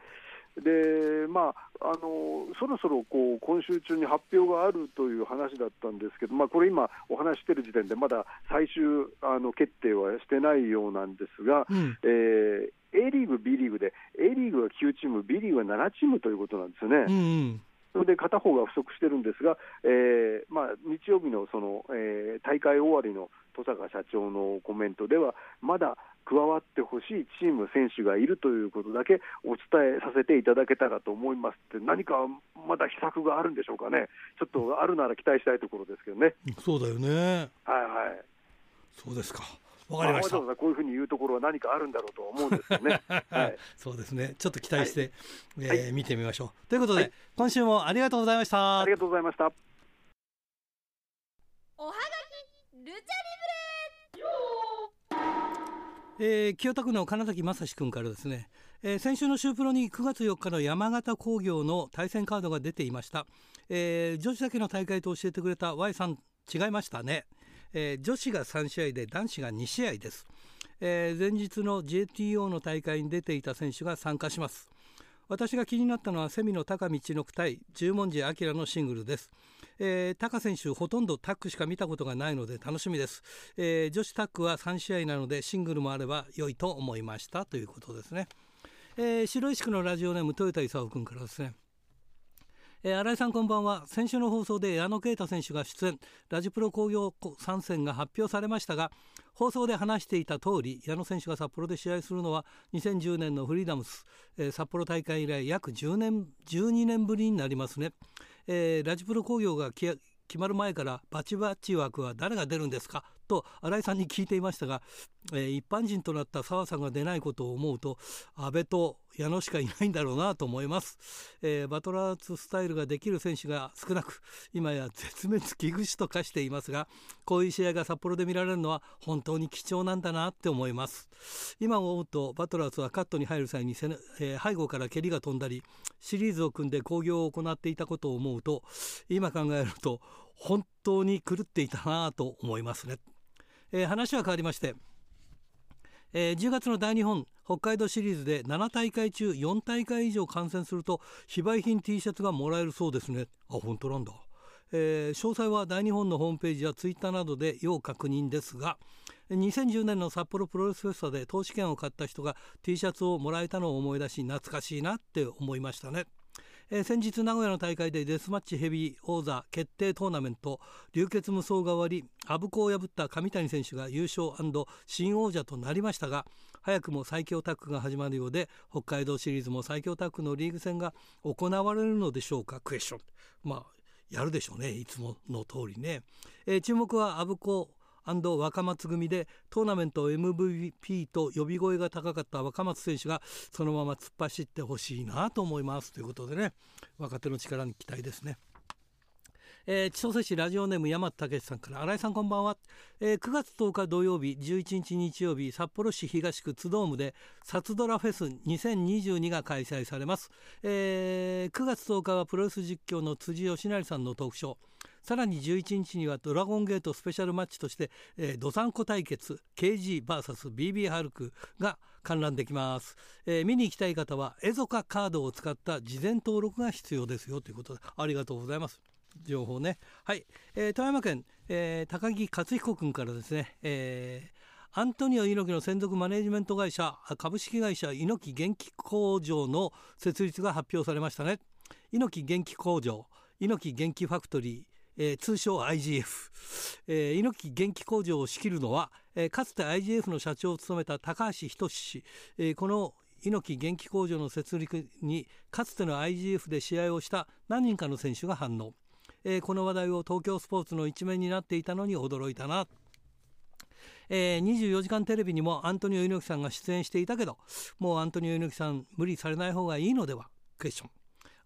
でまあ、あのそろそろこう今週中に発表があるという話だったんですけど、まあ、これ今、お話している時点で、まだ最終あの決定はしてないようなんですが、うん、えー、A リーグ、B リーグで、A リーグは9チーム、B リーグは7チームということなんですよね。うんうんそれで片方が不足してるんですが、えーまあ、日曜日のその、えー、大会終わりの登坂社長のコメントでは、まだ加わってほしいチーム、選手がいるということだけお伝えさせていただけたらと思いますって、何かまだ秘策があるんでしょうかね、ちょっとあるなら期待したいところですけどね。そうだよね。はいはい。そうですか。わかりました。こういうふうに言うところは何かあるんだろうと思うんですよね。[LAUGHS] はい、そうですね。ちょっと期待して、はい、えーはい、見てみましょう。ということで、はい、今週もありがとうございました。ありがとうございました。おはがきルチャリブレ。えー、清田区の金崎正史君からですね、えー、先週の週プロに9月4日の山形工業の対戦カードが出ていました、えー、女子だけの大会と教えてくれた Y さん違いましたね。えー、女子が3試合で男子が2試合です、えー、前日の JTO の大会に出ていた選手が参加します。私が気になったのはセミの高道の対十文字明のシングルです、えー、高選手ほとんどタックしか見たことがないので楽しみです、えー、女子タックは3試合なのでシングルもあれば良いと思いました。ということですね、えー、白石区のラジオネーム豊田勲君からですね。えー、新井さんこんばんは。先週の放送で矢野啓太選手が出演。ラジプロ工業参戦が発表されましたが放送で話していた通り矢野選手が札幌で試合するのは2010年のフリーダムス、えー、札幌大会以来約10年12年ぶりになりますね、えー、ラジプロ工業が決まる前からバチバチ枠は誰が出るんですか？と新井さんに聞いていましたが、えー、一般人となった澤さんが出ないことを思うと安倍と矢野しかいないんだろうなと思います、えー、バトラーズスタイルができる選手が少なく今や絶滅危惧種と化していますがこういう試合が札幌で見られるのは本当に貴重なんだなって思います。今思うとバトラーズはカットに入る際に、えー、背後から蹴りが飛んだりシリーズを組んで興行を行っていたことを思うと今考えると本当に狂っていたなと思いますね。えー、話は変わりまして、えー、10月の大日本北海道シリーズで7大会中4大会以上観戦すると非売品 T シャツがもらえるそうですね。あ本当なんだ、えー、詳細は大日本のホームページやツイッターなどで要確認ですが2010年の札幌プロレスフェスタで投資券を買った人が T シャツをもらえたのを思い出し懐かしいなって思いましたね。えー、先日名古屋の大会でデスマッチヘビー王座決定トーナメント流血無双が終わり阿武子を破った上谷選手が優勝新王者となりましたが早くも最強タッグが始まるようで北海道シリーズも最強タッグのリーグ戦が行われるのでしょうか？クエスチョン。まあやるでしょうね。いつもの通りね、えー、注目は阿武子若松組でトーナメント MVP と呼び声が高かった若松選手がそのまま突っ走ってほしいなと思いますということでね若手の力に期待ですね。えー、千歳市ラジオネーム山田武さんから新井さんこんばんは、えー、9月10日土曜日11日日曜日札幌市東区津ドームでサツドラフェス2022が開催されます、えー、9月10日はプロレス実況の辻義成さんのトークショー。さらに11日にはドラゴンゲートスペシャルマッチとして、えー、ドサンコ対決 KGVSBB ハルクが観覧できます、えー、見に行きたい方はエゾカカードを使った事前登録が必要ですよ。ということでありがとうございます。情報ね。はい、えー、富山県、えー、高木克彦君からですね、えー、アントニオ猪木の専属マネジメント会社株式会社猪木元気工場の設立が発表されましたね。猪木元気工場猪木元気ファクトリーえー、通称 IGF、えー、猪木元気工場を仕切るのは、えー、かつて IGF の社長を務めた高橋仁氏、えー、この猪木元気工場の設立にかつての IGF で試合をした何人かの選手が反応。えー、この話題を東京スポーツの一面になっていたのに驚いたな。えー、24時間テレビにもアントニオ猪木さんが出演していたけどもうアントニオ猪木さん無理されない方がいいのでは？クエスチョン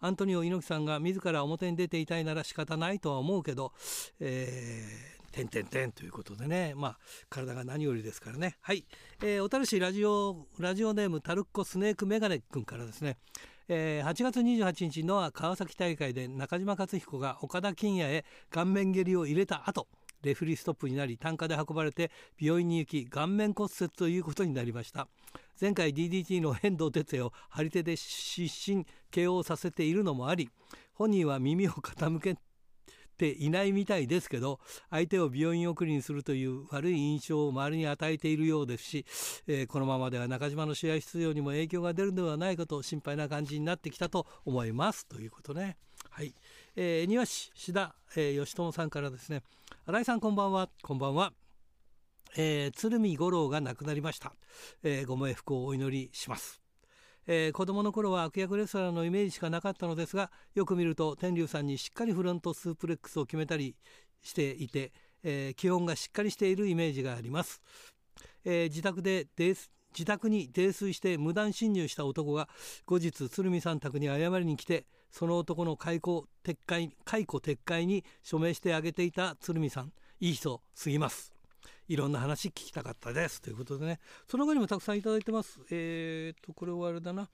アントニオ猪木さんが自ら表に出ていたいなら仕方ないとは思うけど、えー、てんてんてんということでね、まあ、体が何よりですからね。はい。えー、小樽市ラジオ、ラジオネームタルッコスネークメガネ君からですね、えー、8月28日の川崎大会で中島克彦が岡田金也へ顔面蹴りを入れた後レフリーストップになり単価で運ばれて病院に行き顔面骨折ということになりました。前回 DDT の遠藤哲也を張り手で失神 KO させているのもあり本人は耳を傾けていないみたいですけど相手を病院送りにするという悪い印象を周りに与えているようですし、えー、このままでは中島の試合出場にも影響が出るのではないかと心配な感じになってきたと思います。ということね。はい、えー、庭師志田、えー、吉友さんからですね。新井さんこんばんは。こんばんは。えー、鶴見五郎が亡くなりました、えー、ご冥福をお祈りします。えー、子供の頃は悪役レスラーのイメージしかなかったのですがよく見ると天竜さんにしっかりフロントスープレックスを決めたりしていて、えー、基本がしっかりしているイメージがあります、えー、自宅で自宅に泥酔して無断侵入した男が後日鶴見さん宅に謝りに来てその男の解雇撤回解雇撤回に署名してあげていた鶴見さん。いい人すぎます。いろんな話聞きたかったです。ということでね。その後にもたくさんいただいてます。えー、とこれはあれだな。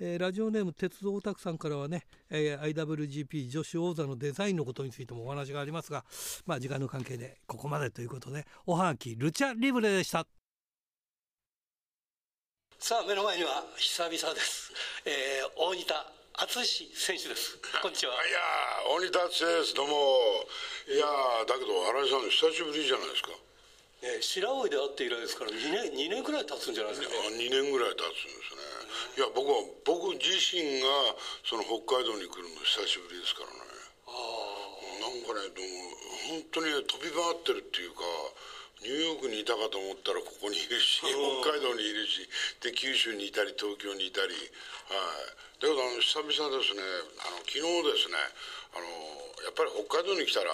えー、ラジオネーム鉄道オタクさんからはね、えー、IWGP 女子王座のデザインのことについてもお話がありますが、まあ、時間の関係でここまでということでおはがきルチャリブレでした。さあ目の前には久々です、えー、大仁田敦選手です。こんにちは。いや大仁田敦です。どうも。いやだけど新井さん久しぶりじゃないですかね、白老で会って以来ですから2年 ,2 年ぐらい経つんじゃないですか、ね、2年ぐらい経つんですね、いや僕は僕自身がその北海道に来るの久しぶりですからね。あなんかねどうも本当に、ね、飛び回ってるっていうかニューヨークにいたかと思ったらここにいるし北海道にいるしで九州にいたり東京にいたりはい。だけどあの久々ですね。あの昨日ですね。あのやっぱり北海道に来たら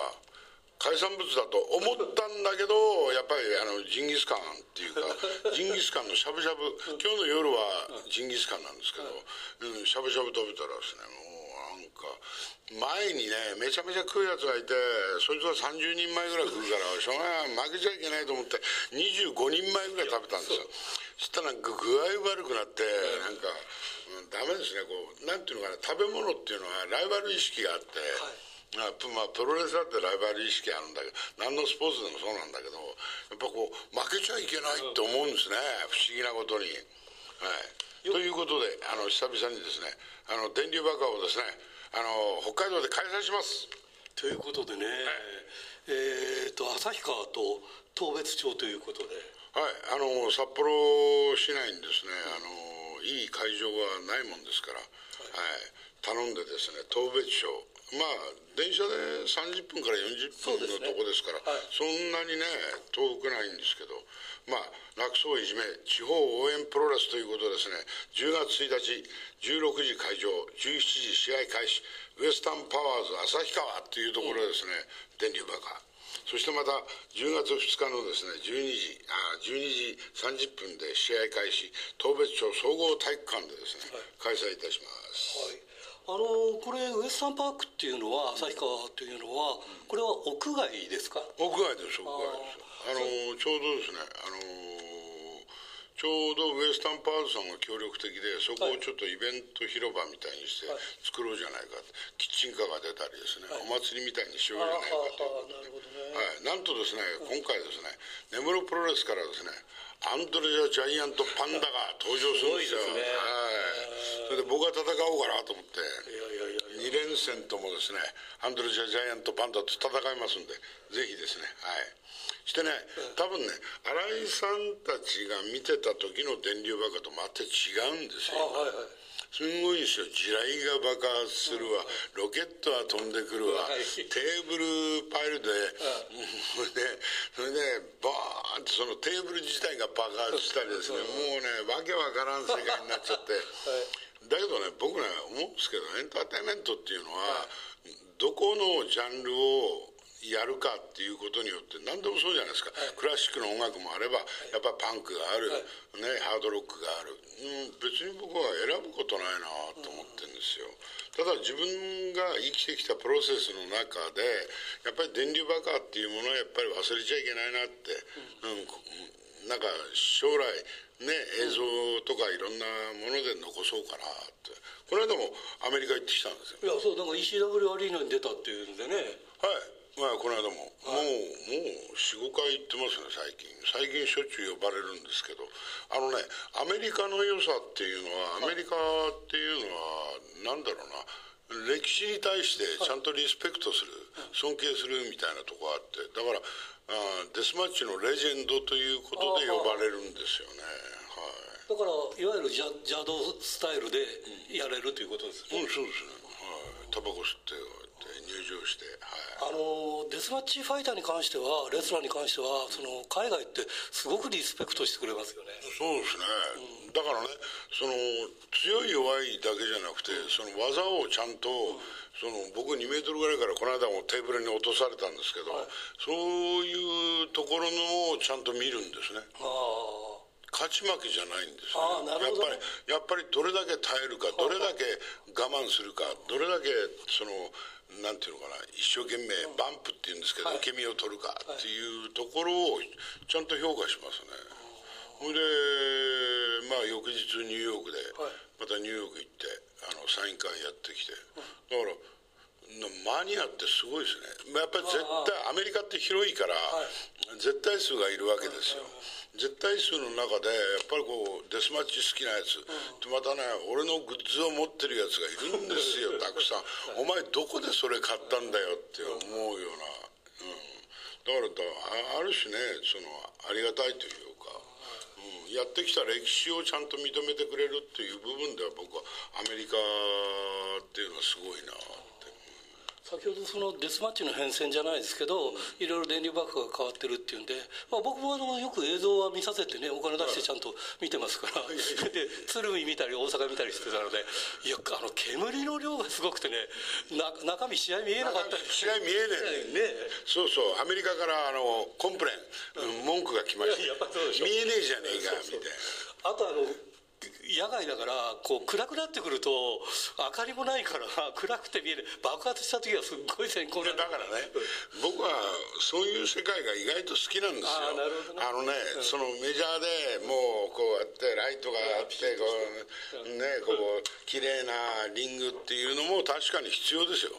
海産物だと思ったんだけどやっぱりあのジンギスカンっていうか [LAUGHS] ジンギスカンのしゃぶしゃぶ今日の夜はジンギスカンなんですけど、うん、しゃぶしゃぶ食べたらですねもうなんか前にねめちゃめちゃ食うやつがいてそいつは30人前ぐらい食うからしょうがない負けちゃいけないと思って25人前ぐらい食べたんですよ。そしたら具合悪くなってなんか、うん、ダメですねこうなんていうのかな食べ物っていうのはライバル意識があって、はいまあ、プロレスだってライバル意識あるんだけど何のスポーツでもそうなんだけどやっぱこう負けちゃいけないって思うんですね不思議なことに。はい、ということであの久々にですねあの電流爆破をですねあの北海道で開催します。ということでね、はい、えーと、旭川と当別町ということで。はいあの札幌市内にですねあのいい会場がないもんですから、はい、はい、頼んでですね当別町まあ電車で30分から40分のとこですからそ、んなにね遠くないんですけどまあ楽そういじめ地方応援プロレスということですね。10月1日16時会場17時試合開始ウエスタンパワーズ旭川っていうところですね、うん、電流バカそしてまた10月2日のですね12時あ12時30分で試合開始当別町総合体育館でですね、はい、開催いたします、はいあのこれウエスタンパークっていうのは旭川というのはこれは屋外ですか？屋外です屋外です。あのちょうどですねあのちょうどウエスタンパークさんが協力的でそこをちょっとイベント広場みたいにして作ろうじゃないかキッチンカーが出たりですね、お祭りみたいにしようじゃないかということで、はい、なんとですね今回ですね根室プロレスからですねアンドレア・ジャイアント・パンダが登場するんですよ。すね、はい。それで僕が戦おうかなと思って、2連戦ともですね、アンドレア・ジャイアント・パンダと戦いますんで、ぜひですね、はい。してね、多分ね、新井さんたちが見てた時の電流爆破と全く違うんですよ。はいはい。すごいですよ。地雷が爆発するわ、ロケットは飛んでくるわ、テーブルパイルで、[LAUGHS] それでそれでバーンとそのテーブル自体が爆発したりですね。もうねわけわからん世界になっちゃって、[LAUGHS] だけどね僕ね思うんですけどエンターテインメントっていうのは、どこのジャンルをやるかっていうことによって何でもそうじゃないですか、はい、クラシックの音楽もあればやっぱパンクがある、はい、ね、ハードロックがある、うん、別に僕は選ぶことないなと思ってるんですよ、ただ自分が生きてきたプロセスの中でやっぱり電流爆破っていうものはやっぱり忘れちゃいけないなって、うん、うん、なんか将来ね、映像とかいろんなもので残そうかなって。この間もアメリカ行ってきたんですよ。いやそうなんか ECW アリーナに出たっていうんでね。はい。まあ、この間も、もう、もう4、5回行ってますね、最近。最近しょっちゅう呼ばれるんですけど、あのね、アメリカの良さっていうのは、アメリカっていうのは、なんだろうな、歴史に対してちゃんとリスペクトする、尊敬するみたいなとこあって、だからあ、デスマッチのレジェンドということで呼ばれるんですよね。はい、だから、いわゆるジャジャドスタイルでやれるということですね。うん、そうですね。はい。タバコ吸って、入場して、はい、あのデスマッチファイターに関してはレスラーに関してはその海外ってすごくリスペクトしてくれますよねそうですね、うん、だからねその強い弱いだけじゃなくて、その技をちゃんと、うん、その僕2メートルぐらいからこの間もテーブルに落とされたんですけど、はい、そういうところのをちゃんと見るんですね。勝ち負けじゃないんですね、やっぱりやっぱりどれだけ耐えるかどれだけ我慢するかどれだけそのなんていうのかな一生懸命バンプっていうんですけど、受け身を取るかっていうところをちゃんと評価しますね。ほいでまあ翌日ニューヨークで、またニューヨーク行ってあのサイン会やってきて。だからマニアってすごいですね。やっぱり絶対アメリカって広いから、絶対数がいるわけですよ。絶対数の中でやっぱりこうデスマッチ好きなやつ、うん、またね俺のグッズを持ってるやつがいるんですよ [LAUGHS] たくさん。お前どこでそれ買ったんだよって思うような、うん、だからある種ねそのありがたいというか、うん、やってきた歴史をちゃんと認めてくれるっていう部分では僕はアメリカっていうのはすごいな。先ほどそのデスマッチの変遷じゃないですけど、いろいろ電流爆破が変わってるっていうんで、まあ、僕もあのよく映像は見させてねお金出してちゃんと見てますから、で鶴見見たり大阪見たりしてたのでいやあの煙の量がすごくてねな中身試合見えなかった。試合見えないね。そうそう。アメリカからあのコンプレン、文句が来ました。見えねえじゃねえかみたいな。あとあの野外だからこう暗くなってくると明かりもないから [LAUGHS] 暗くて見える。爆発した時はすっごい閃光だからね僕はそういう世界が意外と好きなんですよ。あのね、うん、そのメジャーでもうこうやってライトがあってこうねこう綺麗なリングっていうのも確かに必要ですよ、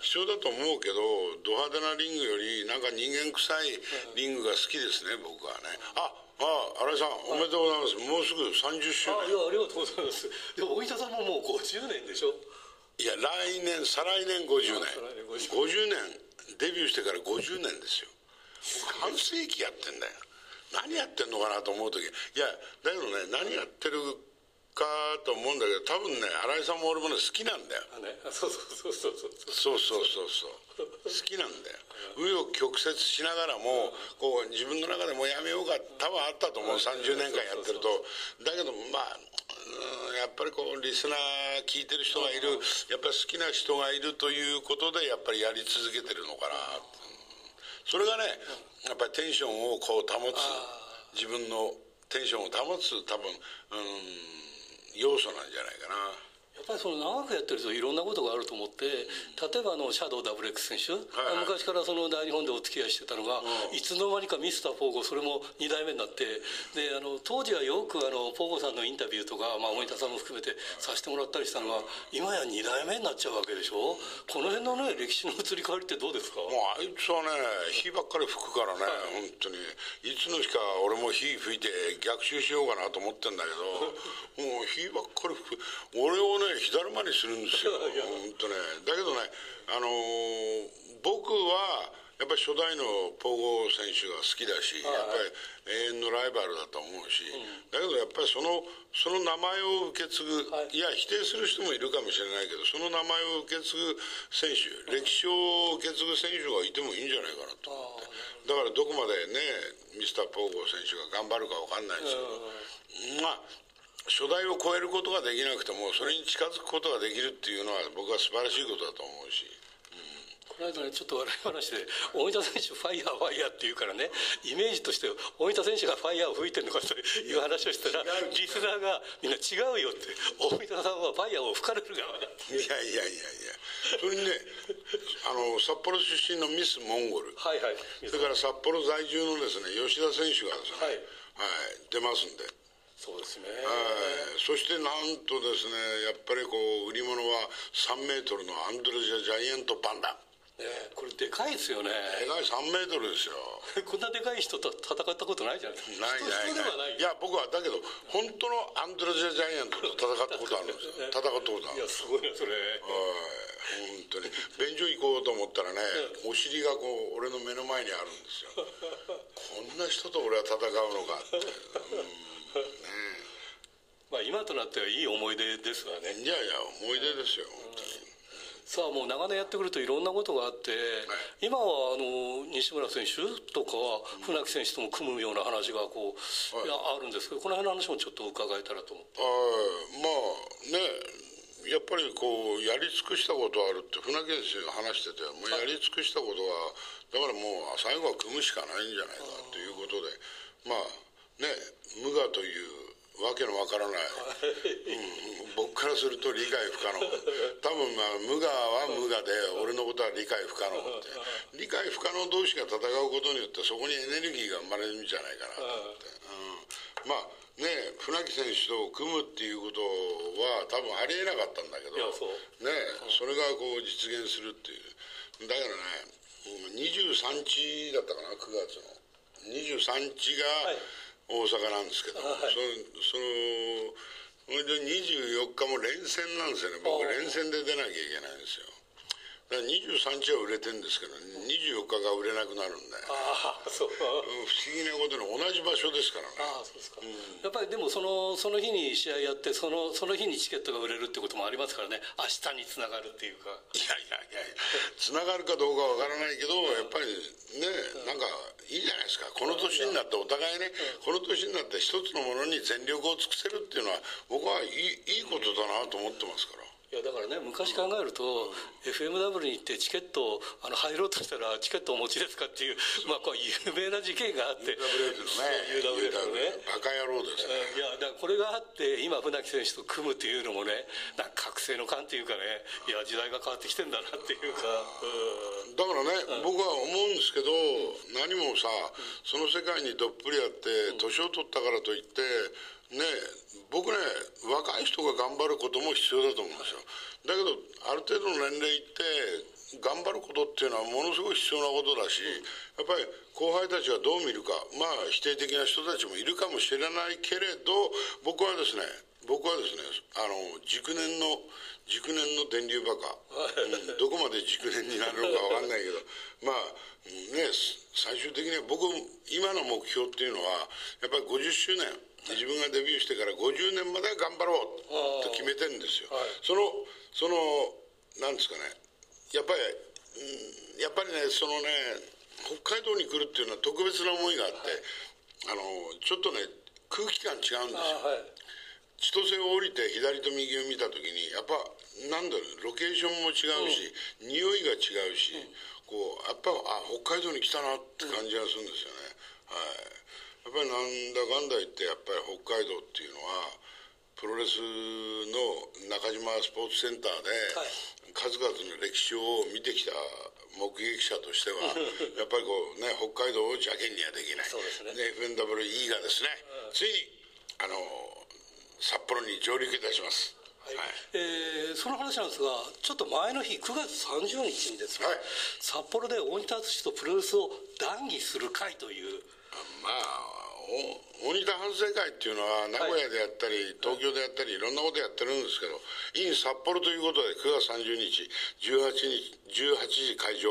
必要だと思うけどド派手なリングよりなんか人間臭いリングが好きですね僕はね。あああ、新井さん、おめでとうございます。もうすぐ30周年。あ、いや、ありがとうございます。でも、大分さんももう50年でしょいや、来年、再来年50年。50年、デビューしてから50年ですよ。半世紀やってんだよ。何やってんのかなと思う時いやだけどね何やってるかと思うんだけど多分ね新井さんも俺もね好きなんだよ、ね、そうそうそうそうそう。そうそうそう好きなんだよ。紆余曲折しながらもこう自分の中でもやめようか多分あったと思う。30年間やってると。だけどまあやっぱりこうリスナー聞いてる人がいる。やっぱり好きな人がいるということでやっぱりやり続けてるのかな。それがねやっぱりテンションをこう保つ。自分のテンションを保つ多分、うん、要素なんじゃないかな。やっぱりその長くやってるといろんなことがあると思って、例えばあのシャドウダブル X 選手、はいはい、昔からその大日本でお付き合いしてたのが、うん、いつの間にかミスターポーゴそれも2代目になってであの当時はよくあのポーゴさんのインタビューとか、まあ、大田さんも含めてさせてもらったりしたのが今や2代目になっちゃうわけでしょ？この辺のね歴史の移り変わりってどうですか？もうあいつはね火ばっかり吹くからね、はい、本当に。いつの日か俺も火吹いて逆襲しようかなと思ってんだけどもう火ばっかり吹く。俺をね火だるまにするんですよ。[LAUGHS] 本当ね。だけどねあのー、僕はやっぱり初代のポーゴ選手が好きだし、やっぱり永遠のライバルだと思うし、うん、だけどやっぱりそのその名前を受け継ぐ、はい、いや否定する人もいるかもしれないけどその名前を受け継ぐ選手、歴史を受け継ぐ選手がいてもいいんじゃないかなと思って。だからどこまでねミスター・ポーゴ選手が頑張るか分かんないですけど、まあ初代を超えることができなくてもそれに近づくことができるっていうのは僕は素晴らしいことだと思うし。この間ねちょっと笑い話で大分選手ファイヤーファイヤーって言うからねイメージとして大分選手がファイヤーを吹いてるのかという話をしたらリスナーがみんな違うよって大分さんはファイヤーを吹かれる側。だいやいやいや。いやそれにねあの札幌出身のミスモンゴル、はいはい、それから札幌在住のですね吉田選手がですね、はい、はい、出ますんで。そうですね、はい、そしてなんとですねやっぱりこう売り物は3メートルのアンドレジャ・ジャイアントパンダ。ね、これでかいですよね。でかい3メートルですよ。[LAUGHS] こんなでかい人と戦ったことないじゃないですかない。ないない。いや僕はだけど本当のアンドレジャ・ジャイアントと戦ったことあるんですよ。[LAUGHS] 戦ったことあるいやすごいなそれ。はい。本当に。便所行こうと思ったらねお尻がこう俺の目の前にあるんですよ。[LAUGHS] こんな人と俺は戦うのかって、うんまあ今となってはいい思い出ですわね。いやいや思い出ですよ、本当に。さあもう長年やってくるといろんなことがあって、はい、今はあの西村選手とかは船木選手とも組むような話がこう、はい、あるんですけどこの辺の話もちょっと伺えたらと思って。まあねやっぱりこうやり尽くしたことあるって船木選手が話しててもうやり尽くしたことはだからもう最後は組むしかないんじゃないかということでまあね無我というわけのわからない、うん、僕からすると理解不可能。[LAUGHS] 多分まあ無我は無我で俺のことは理解不可能って。[LAUGHS] 理解不可能同士が戦うことによってそこにエネルギーが生まれるんじゃないかなと思って、うん、まあね船木選手と組むっていうことは多分ありえなかったんだけどねそれがこう実現するっていう。だからね23日だったかな9月の。23日が、はい大阪なんですけど、はい、そそのそれで24日も連戦なんですよね。僕連戦で出なきゃいけないんですよだから23日は売れてるんですけど24日が売れなくなるんでああそう。不思議なことに同じ場所ですからね。ああそうですか、うん、やっぱりでもそのその日に試合やってそのその日にチケットが売れるってこともありますからね。明日につながるっていうか。いやいやいやつながるかどうかわからないけどやっぱりねなんかいいじゃないですか。この年になってお互いねこの年になって一つのものに全力を尽くせるっていうのは僕はいいいいことだなと思ってますからいやだからね昔考えると、FMW に行ってチケットあの入ろうとしたらチケットお持ちですかっていう [LAUGHS] まあこう有名な事件があって UWF のね UWF のね。バカ野郎ですね。いやだからこれがあって今船木選手と組むっていうのもねなんか覚醒の感っていうかねいや時代が変わってきてんだなっていうか、うん、だからね、僕は思うんですけど、何もさその世界にどっぷりあって年を取ったからといってね僕ね若い人が頑張ることも必要だと思うんですよ。だけどある程度の年齢いって頑張ることっていうのはものすごい必要なことだしやっぱり後輩たちがどう見るかまあ否定的な人たちもいるかもしれないけれど僕はですね僕はですねあの熟年の熟年の電流バカ、うん、どこまで熟年になるのか分かんないけどまあね最終的には僕今の目標っていうのはやっぱり50周年自分がデビューしてから50年まで頑張ろうと決めてるんですよ、はい、そのそのなんですかね。やっぱり、うん、やっぱりねそのね北海道に来るっていうのは特別な思いがあって、はい、あのちょっとね空気感違うんですよ、はい、千歳を降りて左と右を見た時にやっぱなんだろうロケーションも違うし、うん、匂いが違うし、うん、こうやっぱあ北海道に来たなって感じがするんですよね、はい、やっぱりなんだかんだ言ってやっぱり北海道っていうのはプロレスの中島スポーツセンターで数々の歴史を見てきた目撃者としてはやっぱりこうね北海道を邪険にはできない。そうですね。で FNWE がですね、うん、ついにあの札幌に上陸いたします。はい、えー、その話なんですがちょっっと前の日9月30日にですね、はい、札幌で大仁田淳とプロレスを談義する会というまあ大仁田反省会っていうのは名古屋でやったり、東京でやったりいろんなことやってるんですけど in 札幌ということで9月30日18日18時会場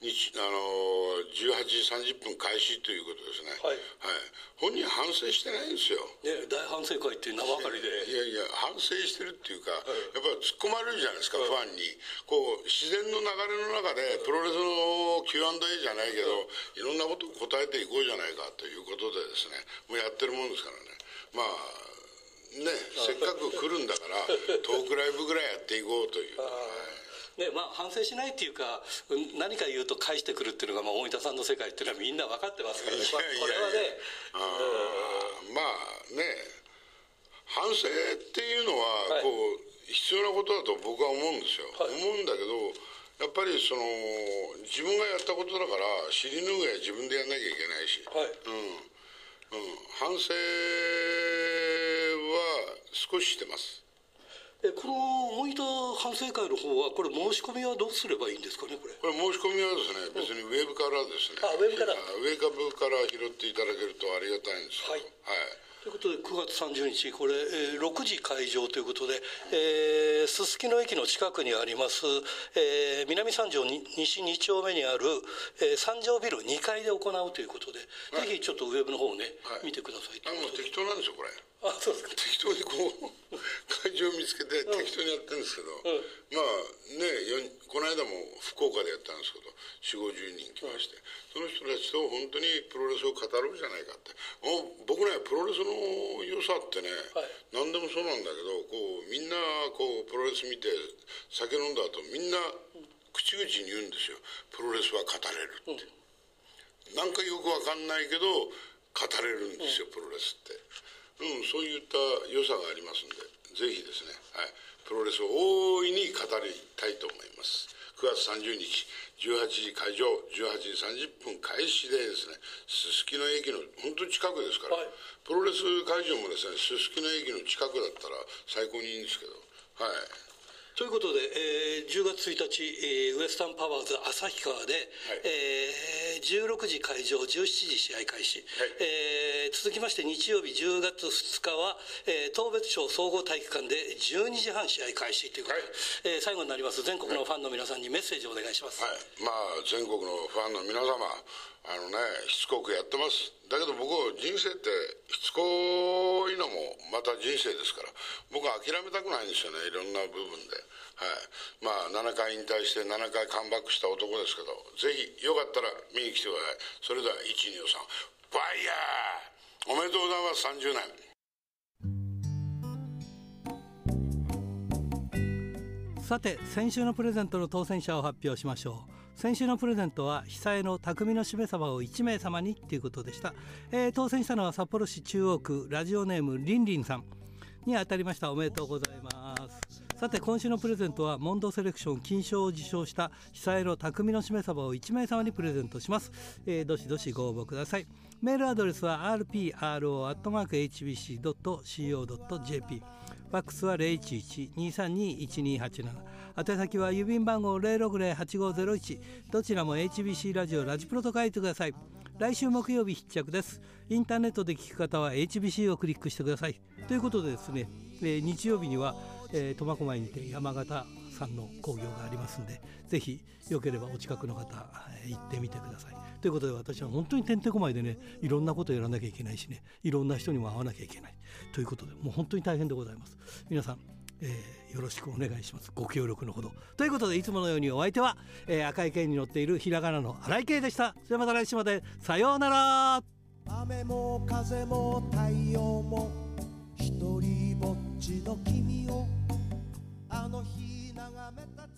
にあの18時30分開始ということですね。はい、はい、本人反省してないんですよ、ね、大反省会っていう名ばかりで。いやいや反省してるっていうか、はい、やっぱり突っ込まれるじゃないですか、はい、ファンに。こう自然の流れの中でプロレスの Q&A じゃないけど、いろんなことを答えていこうじゃないかということでですね。もうやってるもんですからね。まあねせっかく来るんだからトークライブぐらいやっていこうという。はい。ねまあ、反省しないっていうか何か言うと返してくるっていうのが、まあ、大分さんの世界っていうのはみんな分かってますからねこれはね。まあね反省っていうのはこう、必要なことだと僕は思うんですよ、はい、思うんだけどやっぱりその自分がやったことだから尻拭いは自分でやんなきゃいけないし、はい。うんうん、反省は少ししてます。えこの大分反省会の方はこれ申し込みはどうすればいいんですかねこれ？これ申し込みはですね別にウェブからですね。あウェブから。ウェブから拾っていただけるとありがたいんですけど。はい、はいということで9月30日これ、えー、6時会場ということですすきの駅の近くにあります、えー、南三条西2丁目にある、えー、三条ビル2階で行うということで、はい、ぜひちょっとウェブの方をね、はい、見てくださいあもう適当なんですよこれあそうですか。適当にこう会場を見つけて適当にやってるんですけど、うん、まあねこの間も福岡でやったんですけど4 5 0人来まして、うん、その人たちと本当にプロレスを語ろうじゃないかって。僕ねプロレスの良さってね、はい、何でもそうなんだけどこうみんなこうプロレス見て酒飲んだ後みんな口々に言うんですよ。プロレスは語れるって、うん、なんかよくわかんないけど語れるんですよ、プロレスって。うん、そういった良さがありますんで、ぜひですね、はい、プロレスを大いに語りたいと思います。9月30日、18時会場、18時30分開始でですね、すすきの駅の本当に近くですから、はい、プロレス会場もですね、すすきの駅の近くだったら最高にいいんですけど、はい。ということで、えー、10月1日、えー、ウエスタンパワーズ旭川で、はい。えー、16時会場、17時試合開始、はい。えー、続きまして日曜日10月2日は、えー、当別町総合体育館で12時半試合開始ということで、はい、えー、最後になります全国のファンの皆さんにメッセージをお願いします。はい、まあ、全国のファンの皆様、あのね、しつこくやってます。だけど僕、人生ってしつこいのもまた人生ですから、僕は諦めたくないんですよね、いろんな部分で。はい、まあ7回引退して7回カムバックした男ですけどぜひよかったら見に来てください。それでは123ファイヤー！おめでとうございます。30年。さて先週のプレゼントの当選者を発表しましょう。先週のプレゼントは久江の匠のしめ鯖を1名様にということでした、えー、当選したのは札幌市中央区ラジオネームりんりんさんに当たりました。おめでとうございます。さて今週のプレゼントはモンドセレクション金賞を受賞した久江の匠のしめ鯖を1名様にプレゼントします、えー、どしどしご応募ください。メールアドレスは rpro.hbc.co.jp ファックスは011-232-1287宛先は郵便番号060-8501どちらも HBC ラジオラジプロと書いてください。来週木曜日必着です。インターネットで聞く方は HBC をクリックしてください。ということでですね、えー、日曜日にはえー、苫小牧にて山形さんの工業がありますんでぜひよければお近くの方、え、行ってみてください。ということで私は本当にてんてこまいでねいろんなことやらなきゃいけないしねいろんな人にも会わなきゃいけない。ということでもう本当に大変でございます。皆さんえー、よろしくお願いします。ご協力のほど。ということでいつものようにお相手は、えー、赤い剣に乗っているひらがなの荒井圭でした。それではまた来週まで。さようなら。雨も風も太陽も一人ぼっちの君をあの日眺めた月